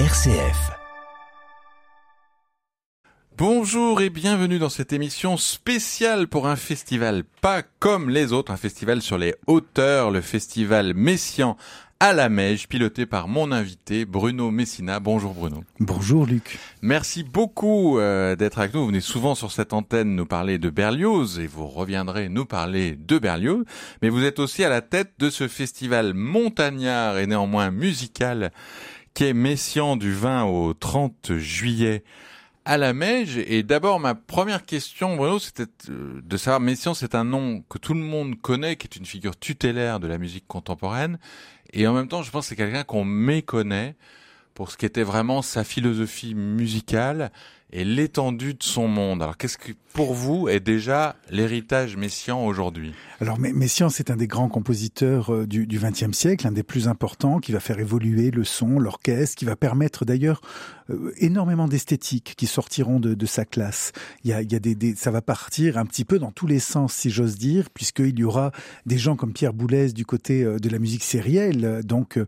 RCF. Bonjour et bienvenue dans cette émission spéciale pour un festival pas comme les autres, un festival sur les hauteurs, le festival Messian à la Mège, piloté par mon invité Bruno Messina. Bonjour Bruno. Bonjour Luc. Merci beaucoup euh, d'être avec nous. Vous venez souvent sur cette antenne nous parler de Berlioz et vous reviendrez nous parler de Berlioz. Mais vous êtes aussi à la tête de ce festival montagnard et néanmoins musical est Messian du 20 au 30 juillet à la Mège. Et d'abord, ma première question, Bruno, c'était euh, de savoir, Messian, c'est un nom que tout le monde connaît, qui est une figure tutélaire de la musique contemporaine. Et en même temps, je pense que c'est quelqu'un qu'on méconnaît pour ce qui était vraiment sa philosophie musicale et l'étendue de son monde. Alors qu'est-ce que pour vous est déjà l'héritage messian aujourd'hui? Alors Messiaen, c'est un des grands compositeurs euh, du XXe siècle, un des plus importants, qui va faire évoluer le son, l'orchestre, qui va permettre d'ailleurs euh, énormément d'esthétiques qui sortiront de, sa classe. Il y a, il y a des, ça va partir un petit peu dans tous les sens, si j'ose dire, puisqu'il y aura des gens comme Pierre Boulez du côté euh, de la musique sérielle, donc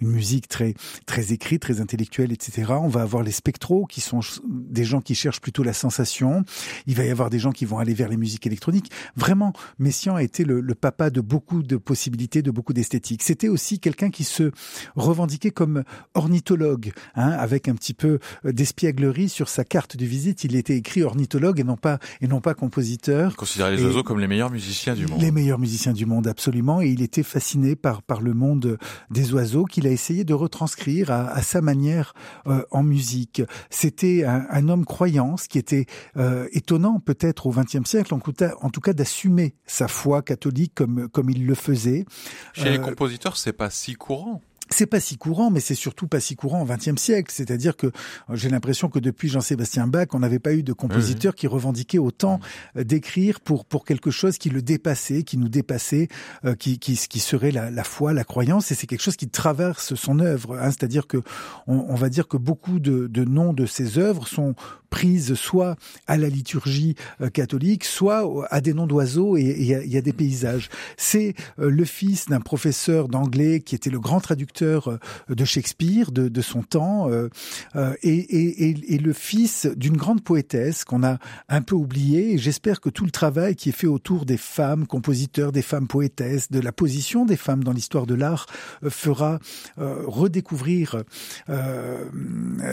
une musique très très écrite, très intellectuelle, etc. On va avoir les spectros qui sont des gens qui cherchent plutôt la sensation. Il va y avoir des gens qui vont aller vers les musiques électroniques. Vraiment, Messiaen a été le, le papa de beaucoup de possibilités, de beaucoup d'esthétiques. C'était aussi quelqu'un qui se revendiquait comme ornithologue, hein, avec un petit peu d'espièglerie sur sa carte de visite. Il était écrit ornithologue et non pas et non pas compositeur. Il considérait les oiseaux comme les meilleurs musiciens du monde. Les meilleurs musiciens du monde, absolument. Et il était fasciné par par le monde des oiseaux qu'il a essayé de retranscrire à, à sa manière euh, en musique. C'était un, un, homme croyant, ce qui était euh, étonnant peut-être au XXe siècle, en tout cas, en tout cas d'assumer sa foi catholique comme comme il le faisait. Chez euh, les compositeurs, c'est pas si courant c'est pas si courant, mais c'est surtout pas si courant au XXe siècle. C'est-à-dire que j'ai l'impression que depuis Jean-Sébastien Bach, on n'avait pas eu de compositeur qui revendiquait autant euh, d'écrire pour pour quelque chose qui le dépassait, qui nous dépassait, euh, qui, qui qui serait la, la foi, la croyance. Et c'est quelque chose qui traverse son œuvre. Hein. C'est-à-dire que on, on, va dire que beaucoup de, de noms de ses œuvres sont prises soit à la liturgie euh, catholique, soit à des noms d'oiseaux et il y, y, a des paysages. C'est le fils d'un professeur d'anglais qui était le grand traducteur euh, de Shakespeare, de, son temps, euh, euh, et, le fils d'une grande poétesse qu'on a un peu oublié. Et j'espère que tout le travail qui est fait autour des femmes compositeurs, des femmes poétesses, de la position des femmes dans l'histoire de l'art fera redécouvrir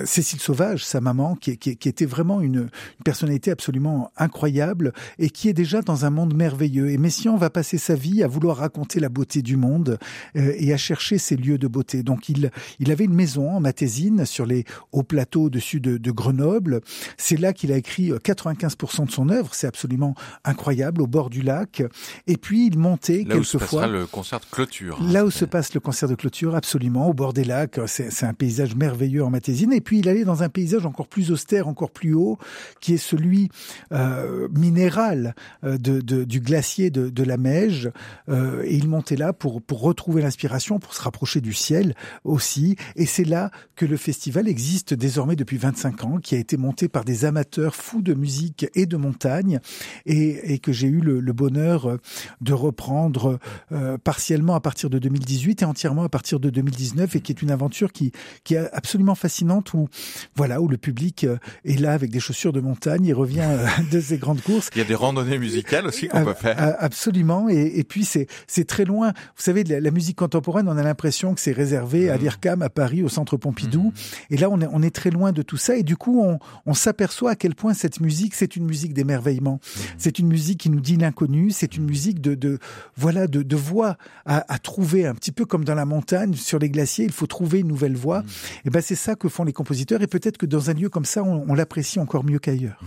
Cécile Sauvage, sa maman, qui, était vraiment une, une, personnalité absolument incroyable et qui est déjà dans un monde merveilleux. Et Messiaen va passer sa vie à vouloir raconter la beauté du monde et à chercher ces lieux de beauté. Donc il, il avait une maison en Matésine sur les hauts plateaux au-dessus de, de, Grenoble. C'est là qu'il a écrit 95% euh, de son œuvre. C'est absolument incroyable au bord du lac. Et puis il montait là quelquefois. Là où se le concert de clôture. Hein. Là où se passe le concert de clôture, absolument au bord des lacs. C'est un paysage merveilleux en Matésine. Et puis il allait dans un paysage encore plus austère, encore plus haut, qui est celui euh, minéral euh, de, de, du glacier de, de la Meige. Euh, et il montait là pour, pour retrouver l'inspiration, pour se rapprocher du ciel aussi. Et c'est là que le festival existe désormais depuis 25 ans, qui a été monté par des amateurs fous de musique et de montagne, et, et que j'ai eu le, le, bonheur de reprendre euh, partiellement à partir de 2018 et entièrement à partir de 2019, et qui est une aventure qui, qui est absolument fascinante, où, voilà, où le public euh, est là avec des chaussures de montagne, il revient euh, de ses grandes courses. Il y a des randonnées musicales aussi qu'on peut faire. Absolument, et, et puis c'est très loin. Vous savez, la, la musique contemporaine, on a l'impression que c'est réservé à mmh. l'IRCAM à Paris, au Centre Pompidou. Mmh. Et là, on est, on est très loin de tout ça. Et du coup, on, on s'aperçoit à quel point cette musique, c'est une musique d'émerveillement. Mmh. C'est une musique qui nous dit l'inconnu. C'est une musique de, de voilà, de, de voix à, à, trouver, un petit peu comme dans la montagne, sur les glaciers, il faut trouver une nouvelle voix. Et ben, c'est ça que font les compositeurs. Et peut-être que dans un lieu comme ça, on, on l'apprécie encore mieux qu'ailleurs.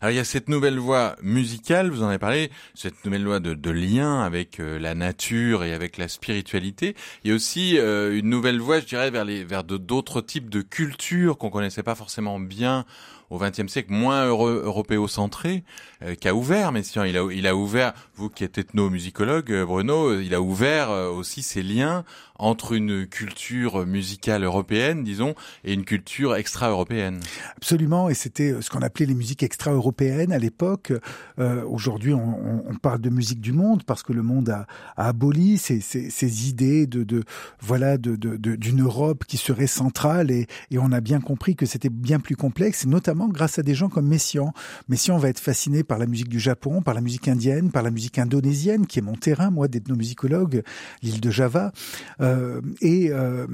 Alors, il y a cette nouvelle voix musicale, vous en avez parlé, cette nouvelle voix de, de lien avec euh, la nature et avec la spiritualité. Il y a aussi euh, une nouvelle voie, je dirais, vers les vers d'autres types de cultures qu'on connaissait pas forcément bien au XXe siècle moins européocentré qui a ouvert Messiaen. Il a, il a ouvert, vous qui êtes ethnomusicologue, Bruno, il a ouvert aussi ses liens entre une culture musicale européenne, disons, et une culture extra-européenne. Absolument, et c'était ce qu'on appelait les musiques extra-européennes à l'époque. Euh, Aujourd'hui, on, on, parle de musique du monde parce que le monde a, a aboli ces, ces, ces, idées de, de voilà de d'une de, Europe qui serait centrale, et, et on a bien compris que c'était bien plus complexe, notamment grâce à des gens comme Messiaen. Messiaen va être fasciné par la musique du Japon, par la musique indienne, par la musique indonésienne, qui est mon terrain, moi, d'ethnomusicologue, l'île de Java. Euh, et euh,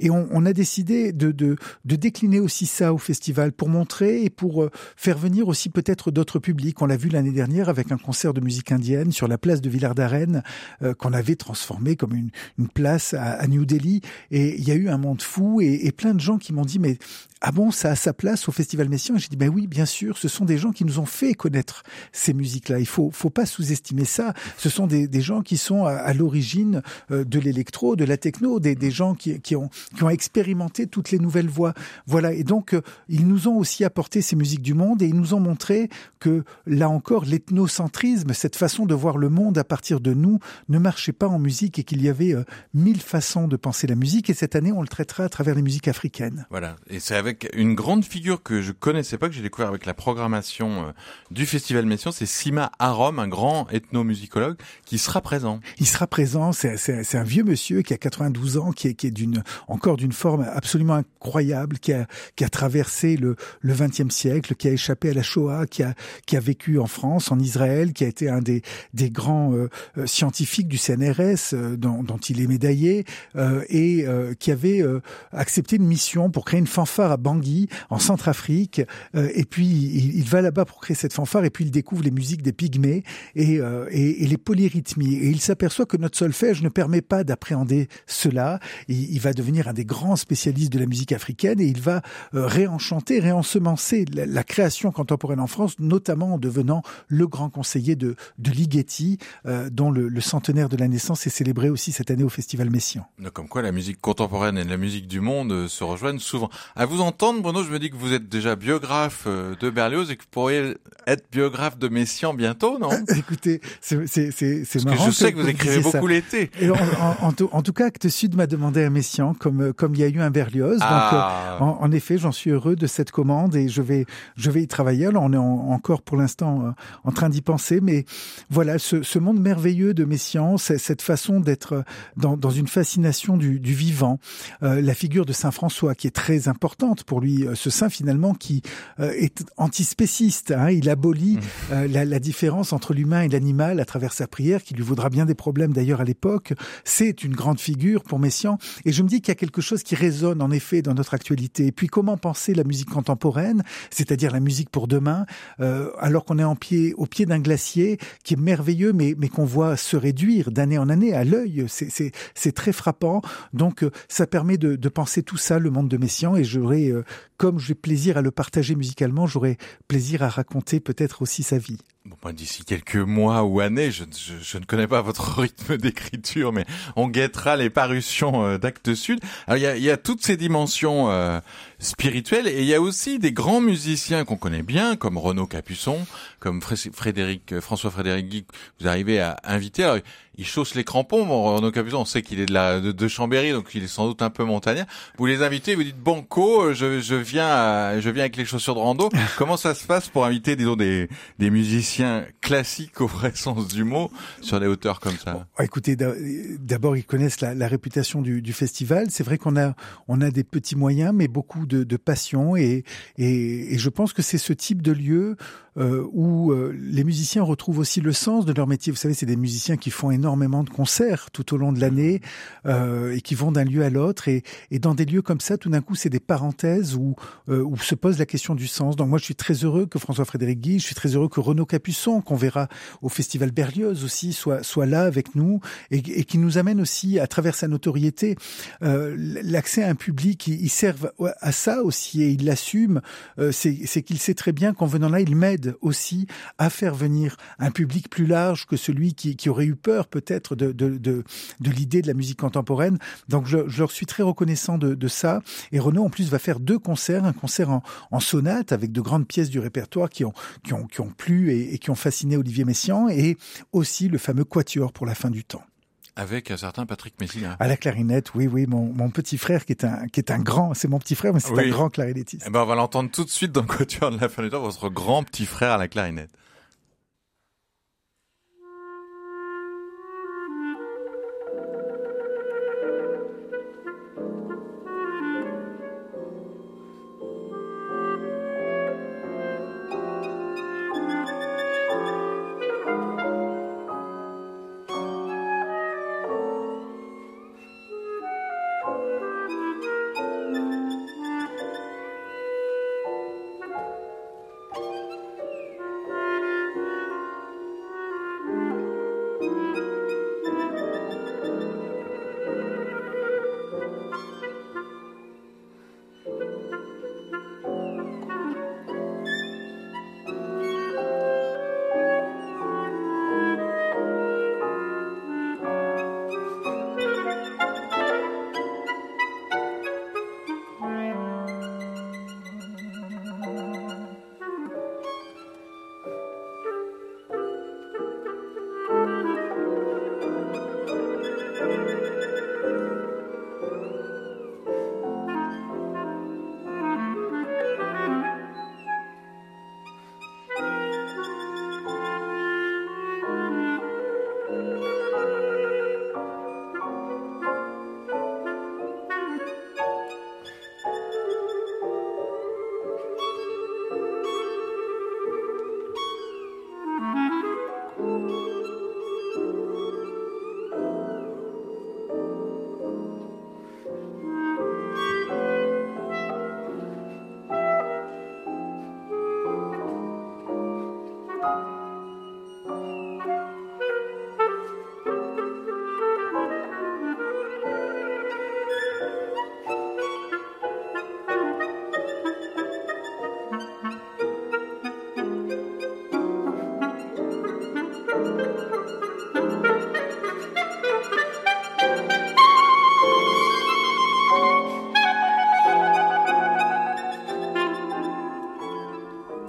et on, on, a décidé de, de, de, décliner aussi ça au festival pour montrer et pour euh, faire venir aussi peut-être d'autres publics. On l'a vu l'année dernière avec un concert de musique indienne sur la place de Villard d'Arène qu'on avait transformé comme une, une place à, à, New Delhi. Et il y a eu un monde fou et, et plein de gens qui m'ont dit mais ah bon, ça a sa place au Festival Messiaen Et j'ai dit, ben oui, bien sûr, ce sont des gens qui nous ont fait connaître ces musiques-là. Il faut, faut pas sous-estimer ça. Ce sont des, des gens qui sont à, à l'origine euh, de l'électro, de la techno, des, des gens qui, qui, ont, qui ont expérimenté toutes les nouvelles voies. Voilà. Et donc, euh, ils nous ont aussi apporté ces musiques du monde et ils nous ont montré que, là encore, l'ethnocentrisme, cette façon de voir le monde à partir de nous, ne marchait pas en musique et qu'il y avait euh, mille façons de penser la musique. Et cette année, on le traitera à travers les musiques africaines. Voilà. Et c'est avec une grande figure que je connaissais pas, que j'ai découvert avec la programmation euh, du Festival Messiaen, c'est Sima Arom, un grand ethnomusicologue, qui sera présent. Il sera présent, c'est un vieux monsieur qui a 92 ans, qui est, qui est d'une encore d'une forme absolument incroyable, qui a, qui a traversé le, le 20e siècle, qui a échappé à la Shoah, qui a, qui a vécu en France, en Israël, qui a été un des, des grands euh, euh scientifiques du CNRS, euh, dont, dont, il est médaillé, euh, et qui avait accepté une mission pour créer une fanfare Bangui, en Centrafrique. Euh, et puis, il, va là-bas pour créer cette fanfare. Et puis, il découvre les musiques des pygmées et, euh, et, les polyrythmies. Et il s'aperçoit que notre solfège ne permet pas d'appréhender cela. Il, va devenir un des grands spécialistes de la musique africaine et il va euh, réenchanter, réensemencer la, création contemporaine en France, notamment en devenant le grand conseiller de, de Ligeti, dont le, centenaire de la naissance est célébré aussi cette année au Festival Messiaen. Comme quoi, la musique contemporaine et la musique du monde se rejoignent souvent. Entendre, Bruno, je me dis que vous êtes déjà biographe euh, de Berlioz et que vous pourriez être biographe de Messiaen bientôt, non Écoutez, c'est marrant. Que je sais que, vous écrivez beaucoup l'été. En, en, en, en, tout cas, Actes Sud m'a demandé un Messiaen, comme comme il y a eu un Berlioz. Ah. Donc, euh, en, effet, j'en suis heureux de cette commande et je vais je vais y travailler. Alors, on est encore pour l'instant euh, en train d'y penser, mais voilà, ce, ce, monde merveilleux de Messiaen, cette façon d'être dans, dans une fascination du, du vivant. Euh, la figure de Saint François, qui est très importante pour lui, euh, ce saint finalement qui euh, est antispéciste. Hein, il abolit mmh. euh, la, la, différence entre l'humain et l'animal à travers sa prière, qui lui vaudra bien des problèmes d'ailleurs à l'époque. C'est une grande figure pour Messiaen. Et je me dis qu'il y a quelque chose qui résonne en effet dans notre actualité. Et puis comment penser la musique contemporaine, c'est-à-dire la musique pour demain, euh, alors qu'on est en pied, au pied d'un glacier qui est merveilleux, mais, mais qu'on voit se réduire d'année en année à l'œil. C'est très frappant. Donc ça permet de, de penser tout ça, le monde de Messiaen. Et j'aurais comme j'ai plaisir à le partager musicalement, j'aurais plaisir à raconter peut-être aussi sa vie. Bon, d'ici quelques mois ou années, je, je, je, ne connais pas votre rythme d'écriture, mais on guettera les parutions euh, d'Actes Sud. Alors il y a, y a, toutes ces dimensions euh, spirituelles et il y a aussi des grands musiciens qu'on connaît bien, comme Renaud Capuçon, comme Frédéric euh, François Frédéric Guy, vous arrivez à inviter. Alors, il chausse les crampons. Bon, Renaud Capuçon, on sait qu'il est de la de, de, Chambéry, donc il est sans doute un peu montagnard. Vous les invitez, vous dites Banco, je, je viens, à, je viens avec les chaussures de rando. Comment ça se passe pour inviter, disons, des, des musiciens classiques au vrai sens du mot sur des hauteurs comme ça Écoutez, d'abord ils connaissent la, réputation du, festival. C'est vrai qu'on a on a des petits moyens, mais beaucoup de, de passion et, et je pense que c'est ce type de lieu euh, où euh, les musiciens retrouvent aussi le sens de leur métier. Vous savez, c'est des musiciens qui font énormément de concerts tout au long de l'année euh, et qui vont d'un lieu à l'autre. Et, et, dans des lieux comme ça, tout d'un coup, c'est des parenthèses où, euh, où se pose la question du sens. Donc moi, je suis très heureux que François-Frédéric Guy, je suis très heureux que Renaud Capuçon, qu'on verra au Festival Berlioz aussi, soit, soit là avec nous et, et qui nous amène aussi, à travers sa notoriété, euh, l'accès à un public. Il, il serve à ça aussi et il l'assume. c'est qu'il sait très bien qu'en venant là, il m'aide aussi à faire venir un public plus large que celui qui, aurait eu peur peut-être de, de, de, de l'idée de la musique contemporaine. Donc je, je, leur suis très reconnaissant de, de ça. Et Renaud en plus va faire deux concerts, un concert en, en sonate avec de grandes pièces du répertoire qui ont, qui ont, qui ont plu et, et qui ont fasciné Olivier Messiaen et aussi le fameux quatuor pour la fin du temps. Avec un certain Patrick Messina. À la clarinette, oui, oui, mon, mon petit frère qui est un, qui est un grand, c'est mon petit frère, mais c'est Oui. un grand clarinettiste. Eh ben, on va l'entendre tout de suite dans le Quatuor de la fin du temps, votre grand petit frère à la clarinette.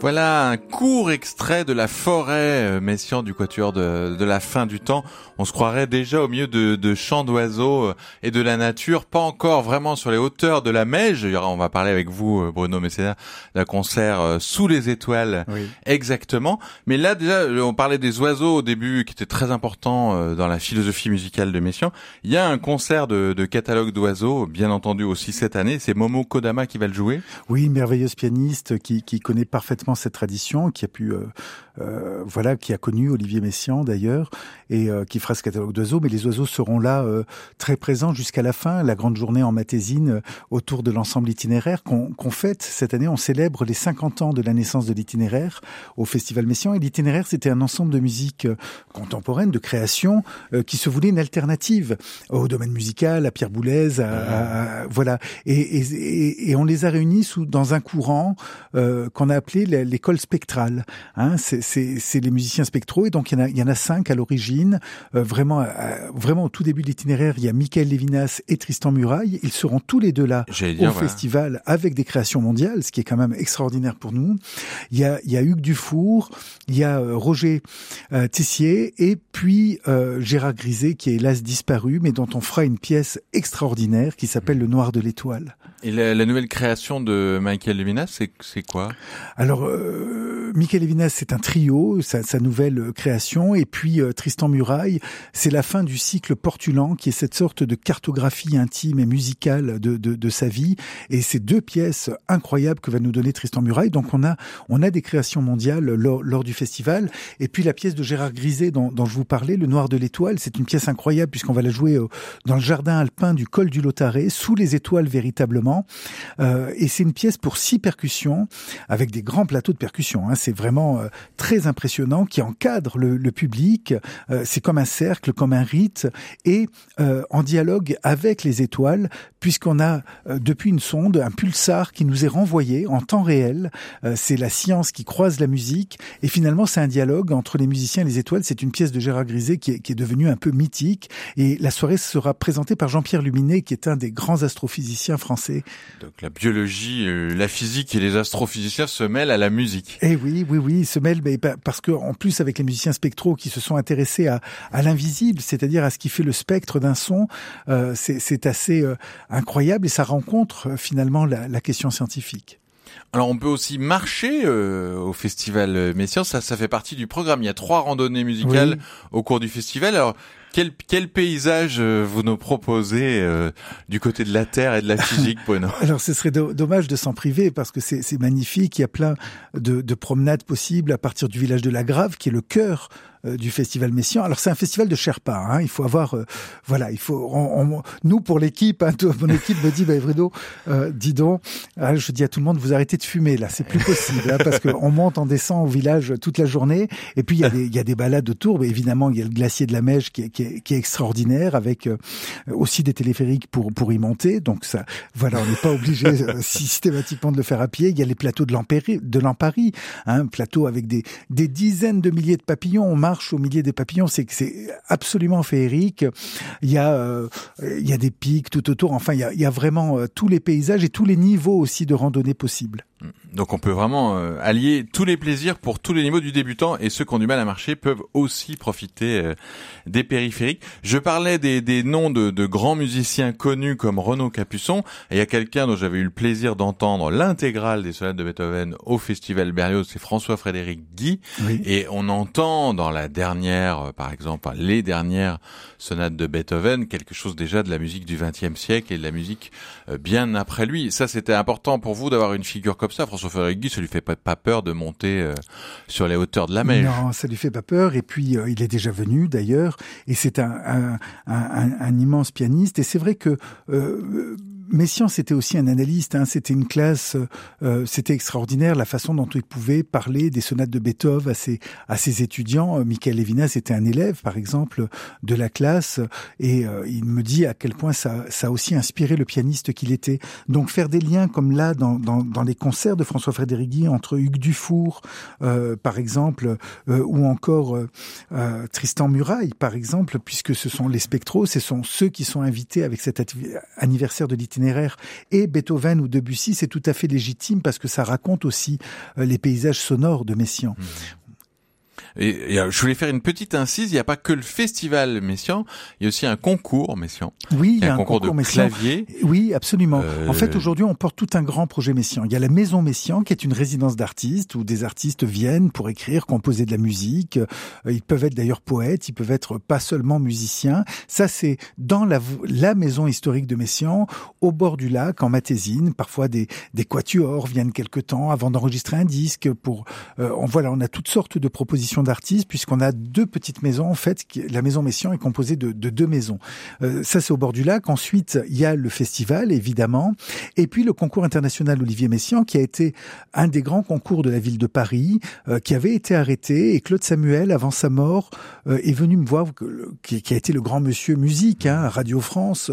Voilà un court extrait de la forêt euh, messian du quatuor de, de la fin du temps. On se croirait déjà au milieu de, de chants d'oiseaux euh, et de la nature, pas encore vraiment sur les hauteurs de la Meige. On va parler avec vous, euh, Bruno Messina, d'un concert sous les étoiles Oui. exactement. Mais là déjà, on parlait des oiseaux au début, qui était très important dans la philosophie musicale de Messiaen. Il y a un concert de, de catalogue d'oiseaux, bien entendu aussi cette année. C'est Momo Kodama qui va le jouer. Oui, merveilleuse pianiste qui, qui connaît parfaitement cette tradition, qui a pu, euh, euh, voilà, qui a connu Olivier Messiaen d'ailleurs, et euh, qui fera ce catalogue d'oiseaux. Mais les oiseaux seront là euh, très présents jusqu'à la fin, la grande journée en Matésine, euh, autour de l'ensemble itinéraire qu'on qu'on fête cette année. On célèbre les 50 ans de la naissance de l'itinéraire au Festival Messiaen. Et l'itinéraire, c'était un ensemble de musique contemporaine, de création, euh, qui se voulait une alternative au domaine musical, à Pierre Boulez, à, à- voilà. Et, et, et- et on les a réunis sous, dans un courant euh, qu'on a appelé l'école spectrale. Hein, c'est- les musiciens spectraux et donc il y en a, il y en a cinq à l'origine. Euh, vraiment, à- vraiment au tout début de l'itinéraire, il y a Michael Lévinas et Tristan Muraille. Ils seront tous les deux là au festival avec des créations mondiales, ce qui est quand même extraordinaire pour nous. Il y a, il y a Hugues Dufour, il y a euh, Roger euh, Tessier et puis euh, Gérard Griset qui est hélas disparu, mais dont on fera une pièce extraordinaire qui s'appelle Le Noir de l'étoile. Et la, la nouvelle création de Michael Levinas, c'est quoi? Alors, euh, Michael Levinas, c'est un trio, sa, sa nouvelle création, et puis euh, Tristan Muraille, c'est la fin du cycle Portulan, qui est cette sorte de cartographie intime et musicale de, de, de sa vie, et c'est deux pièces incroyables que va nous donner Tristan Muraille. Donc, on a on a des créations mondiales lors, lors du festival, et puis la pièce de Gérard Griset dont, dont je vous parlais, Le Noir de l'étoile, c'est une pièce incroyable puisqu'on va la jouer euh, dans le jardin alpin du col du Lotaré, sous les étoiles véritablement. Euh, et c'est une pièce pour six percussions, avec des grands plateaux de percussions. Hein. C'est vraiment très impressionnant, qui encadre le, public. c'est comme un cercle, comme un rite, et en dialogue avec les étoiles, puisqu'on a depuis une sonde un pulsar qui nous est renvoyé en temps réel. c'est la science qui croise la musique, et finalement c'est un dialogue entre les musiciens et les étoiles. C'est une pièce de Gérard Griset qui est, qui est devenue un peu mythique, et la soirée sera présentée par Jean-Pierre Luminet, qui est un des grands astrophysiciens français. Donc la biologie, euh, la physique et les astrophysiciens se mêlent à la musique. Eh oui, oui, oui, ils se mêlent, mais parce que en plus avec les musiciens spectraux qui se sont intéressés à, à l'invisible, c'est-à-dire à ce qui fait le spectre d'un son, euh, c'est assez euh, incroyable et ça rencontre finalement la, la question scientifique. Alors on peut aussi marcher euh, au festival Messiaen, ça ça fait partie du programme. Il y a trois randonnées musicales au cours du festival. Alors quel, quel paysage euh, vous nous proposez euh, du côté de la Terre et de la physique, Bruno? Alors, ce serait dommage de s'en priver parce que c'est magnifique. Il y a plein de, de, promenades possibles à partir du village de la Grave, qui est le cœur euh, du festival Messian. Alors c'est un festival de Sherpa. Hein. Il faut avoir, euh, voilà, il faut. On, nous pour l'équipe, hein, mon équipe me dit, bah, Bruno, euh, dis donc, ah, je dis à tout le monde, vous arrêtez de fumer là, c'est plus possible hein, parce qu'on monte, on descend au village toute la journée. Et puis il y a des, il y a des balades autour. Mais évidemment, il y a le glacier de la Mèche qui est, qui est, qui est extraordinaire, avec aussi des téléphériques pour pour y monter. Donc ça, voilà, on n'est pas obligé systématiquement de le faire à pied. Il y a les plateaux de l'Empari, de l'Empari, hein, plateau avec des des dizaines de milliers de papillons. On au milieu des papillons, c'est que c'est absolument féerique. Il y a euh, il y a des pics tout autour. Enfin, il y a, il y a vraiment euh, tous les paysages et tous les niveaux aussi de randonnée possibles. Donc on peut vraiment euh, allier tous les plaisirs pour tous les niveaux du débutant et ceux qui ont du mal à marcher peuvent aussi profiter euh, des périphériques. Je parlais des, des noms de, de, grands musiciens connus comme Renaud Capuçon et il y a quelqu'un dont j'avais eu le plaisir d'entendre l'intégrale des sonates de Beethoven au Festival Berlioz, c'est François-Frédéric Guy et on entend dans la dernière, euh, par exemple, les dernières sonates de Beethoven quelque chose déjà de la musique du XXe siècle et de la musique bien après lui. Ça c'était important pour vous d'avoir une figure comme ça, François Ferrigui, ça lui fait pas, peur de monter euh, sur les hauteurs de la mer. Non, ça lui fait pas peur. Et puis euh, il est déjà venu d'ailleurs, et c'est un, un, immense pianiste. Et c'est vrai que euh, Messiaen, c'était aussi un analyste. Hein. C'était une classe, euh, c'était extraordinaire la façon dont il pouvait parler des sonates de Beethoven à ses, à ses étudiants. Euh, Michael Levinas était un élève, par exemple, de la classe, et euh, il me dit à quel point ça, ça a aussi inspiré le pianiste qu'il était. Donc faire des liens comme là dans, dans, dans les concerts de François Frédéric Guy entre Hugues Dufour, par exemple, ou encore Tristan Muraille, par exemple, puisque ce sont les spectros, ce sont ceux qui sont invités avec cet anniversaire de l'itinéraire et Beethoven ou Debussy, c'est tout à fait légitime parce que ça raconte aussi euh, les paysages sonores de Messiaen. Mmh. Et, euh, je voulais faire une petite incise. Il n'y a pas que le festival Messian, il y a aussi un concours Messian. Oui, il y a un, concours, de clavier. Oui, absolument. En fait, euh, aujourd'hui, on porte tout un grand projet Messian. Il y a la Maison Messian, qui est une résidence d'artistes où des artistes viennent pour écrire, composer de la musique. Euh, ils peuvent être d'ailleurs poètes, ils peuvent être pas seulement musiciens. Ça, c'est dans la, la maison historique de Messian, au bord du lac, en Matésine. Parfois, des, des quatuors viennent quelque temps avant d'enregistrer un disque. Pour, on, voilà, on a toutes sortes de propositions d'artistes puisqu'on a deux petites maisons. En fait, la maison Messian est composée de, deux maisons. Euh, ça, c'est au bord du lac. Ensuite, il y a le festival, évidemment, et puis le concours international Olivier Messian, qui a été un des grands concours de la ville de Paris, euh, qui avait été arrêté. Et Claude Samuel, avant sa mort, euh, est venu me voir, qui, a été le grand monsieur musique hein, à Radio France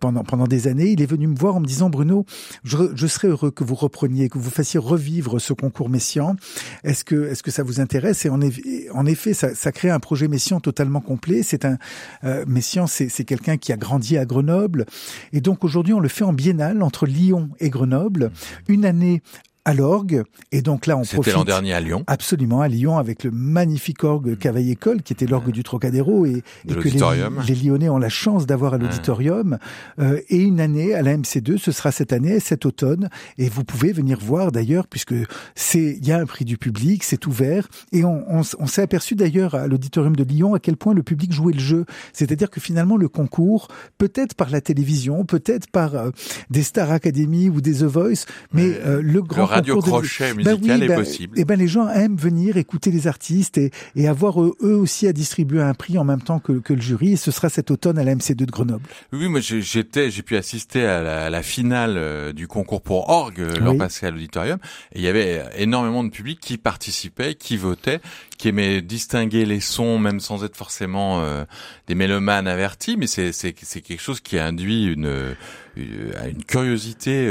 pendant pendant des années. Il est venu me voir en me disant Bruno, je, je serais heureux que vous repreniez, que vous fassiez revivre ce concours Messian. Est-ce que est-ce que ça vous intéresse? Et on est en effet, ça, ça, crée un projet Messian totalement complet. C'est un euh, Messian, c'est quelqu'un qui a grandi à Grenoble, et donc aujourd'hui on le fait en biennale entre Lyon et Grenoble. Une année à l'orgue. Et donc là, on profite. C'était l'an dernier à Lyon. Absolument, à Lyon, avec le magnifique orgue mm. Cavaillé-École, qui était l'orgue du Trocadéro, et, et que les, les, Lyonnais ont la chance d'avoir à l'auditorium. Euh, et une année à la MC2, ce sera cette année, cet automne. Et vous pouvez venir voir d'ailleurs, puisque c'est, il y a un prix du public, c'est ouvert. Et on, on, on s'est aperçu d'ailleurs à l'auditorium de Lyon à quel point le public jouait le jeu. C'est-à-dire que finalement, le concours, peut-être par la télévision, peut-être par euh, des Star Academy ou des The Voice, mais euh, le grand radio crochet bah musical est bah, possible. Et eh ben les gens aiment venir écouter les artistes et, et avoir eux, aussi à distribuer un prix en même temps que, que le jury. Et ce sera cet automne à la MC2 de Grenoble. Oui, moi j'étais, j'ai pu assister à la, la finale euh, du concours pour orgue euh, l'an passé à l'auditorium. Et il y avait énormément de public qui participait, qui votait, qui aimait distinguer les sons, même sans être forcément euh, des mélomanes avertis. Mais c'est quelque chose qui induit une une, une curiosité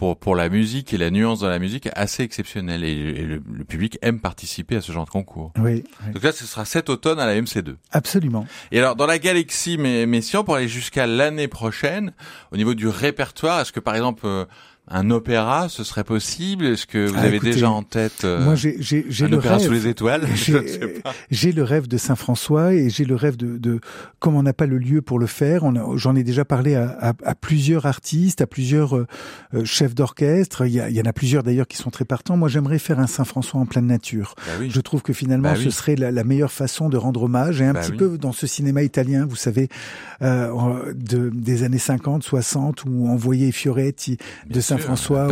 pour, pour la musique et la nuance dans la musique assez exceptionnelle et, le, public aime participer à ce genre de concours. Oui, Donc là, ce sera cet automne à la MC2. Absolument. Et alors, dans la galaxie Messian, pour aller jusqu'à l'année prochaine, au niveau du répertoire, est-ce que par exemple, euh, un opéra, ce serait possible? Est-ce que vous ah, avez déjà en tête euh, moi, j'ai, j'ai, j'ai un opéra sous les étoiles? J'ai, le rêve de Saint-François et j'ai le rêve de, de comme on n'a pas le lieu pour le faire, on j'en ai déjà parlé à, à, à, plusieurs artistes, à plusieurs euh, euh, chefs d'orchestre. Il y, a, il y en a plusieurs d'ailleurs qui sont très partants. Moi, j'aimerais faire un Saint-François en pleine nature. Bah oui. Je trouve que finalement, bah ce serait la, la, meilleure façon de rendre hommage et un bah petit peu dans ce cinéma italien, vous savez, euh, de, des années 50, 60, où on voyait Fioretti de Saint-François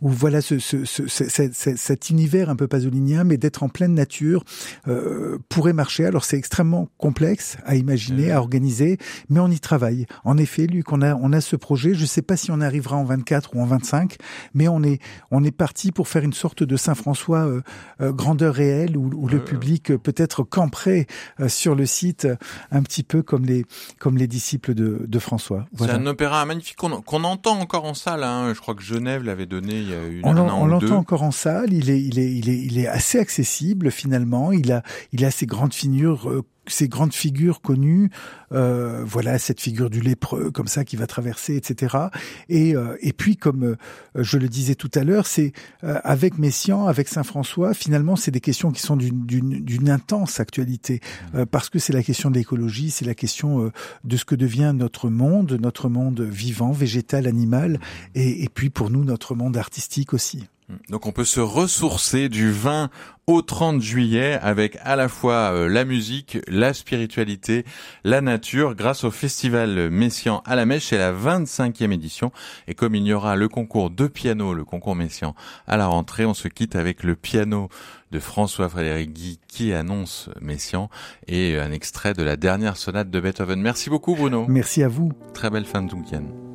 ou voilà ce, ce, ce, cet univers un peu pasolinien, mais d'être en pleine nature euh, pourrait marcher. Alors c'est extrêmement complexe à imaginer, à organiser, mais on y travaille. En effet, Luc, on a on a ce projet. Je ne sais pas si on arrivera en 24 ou en 25, mais on est on est parti pour faire une sorte de Saint-François euh, euh, grandeur réelle où, où le public peut-être camperait sur le site un petit peu comme les comme les disciples de, de François. Voilà. C'est un opéra magnifique qu'on entend encore en salle. Hein. Je crois que Genève l'avait donné il y a une on, an, on l'entend encore en salle. Il est, il est, il est, il est assez accessible finalement. Il a, il a ces grandes figures euh, ces grandes figures connues, euh, voilà cette figure du lépreux comme ça qui va traverser, etc. Et, euh, et puis comme euh, je le disais tout à l'heure, c'est euh, avec Messian, avec Saint François, finalement c'est des questions qui sont d'une intense actualité mmh. parce que c'est la question de l'écologie, c'est la question de ce que devient notre monde, notre monde vivant, végétal, animal, et, et puis pour nous notre monde artistique aussi. Donc on peut se ressourcer du 20 au 30 juillet avec à la fois euh, la musique, la spiritualité, la nature grâce au festival Messian à la Mèche. C'est la 25e édition et comme il y aura le concours de piano, le concours Messian à la rentrée, on se quitte avec le piano de François-Frédéric Guy qui annonce Messian et un extrait de la dernière sonate de Beethoven. Merci beaucoup Bruno. Merci à vous. Très belle fin de week-end.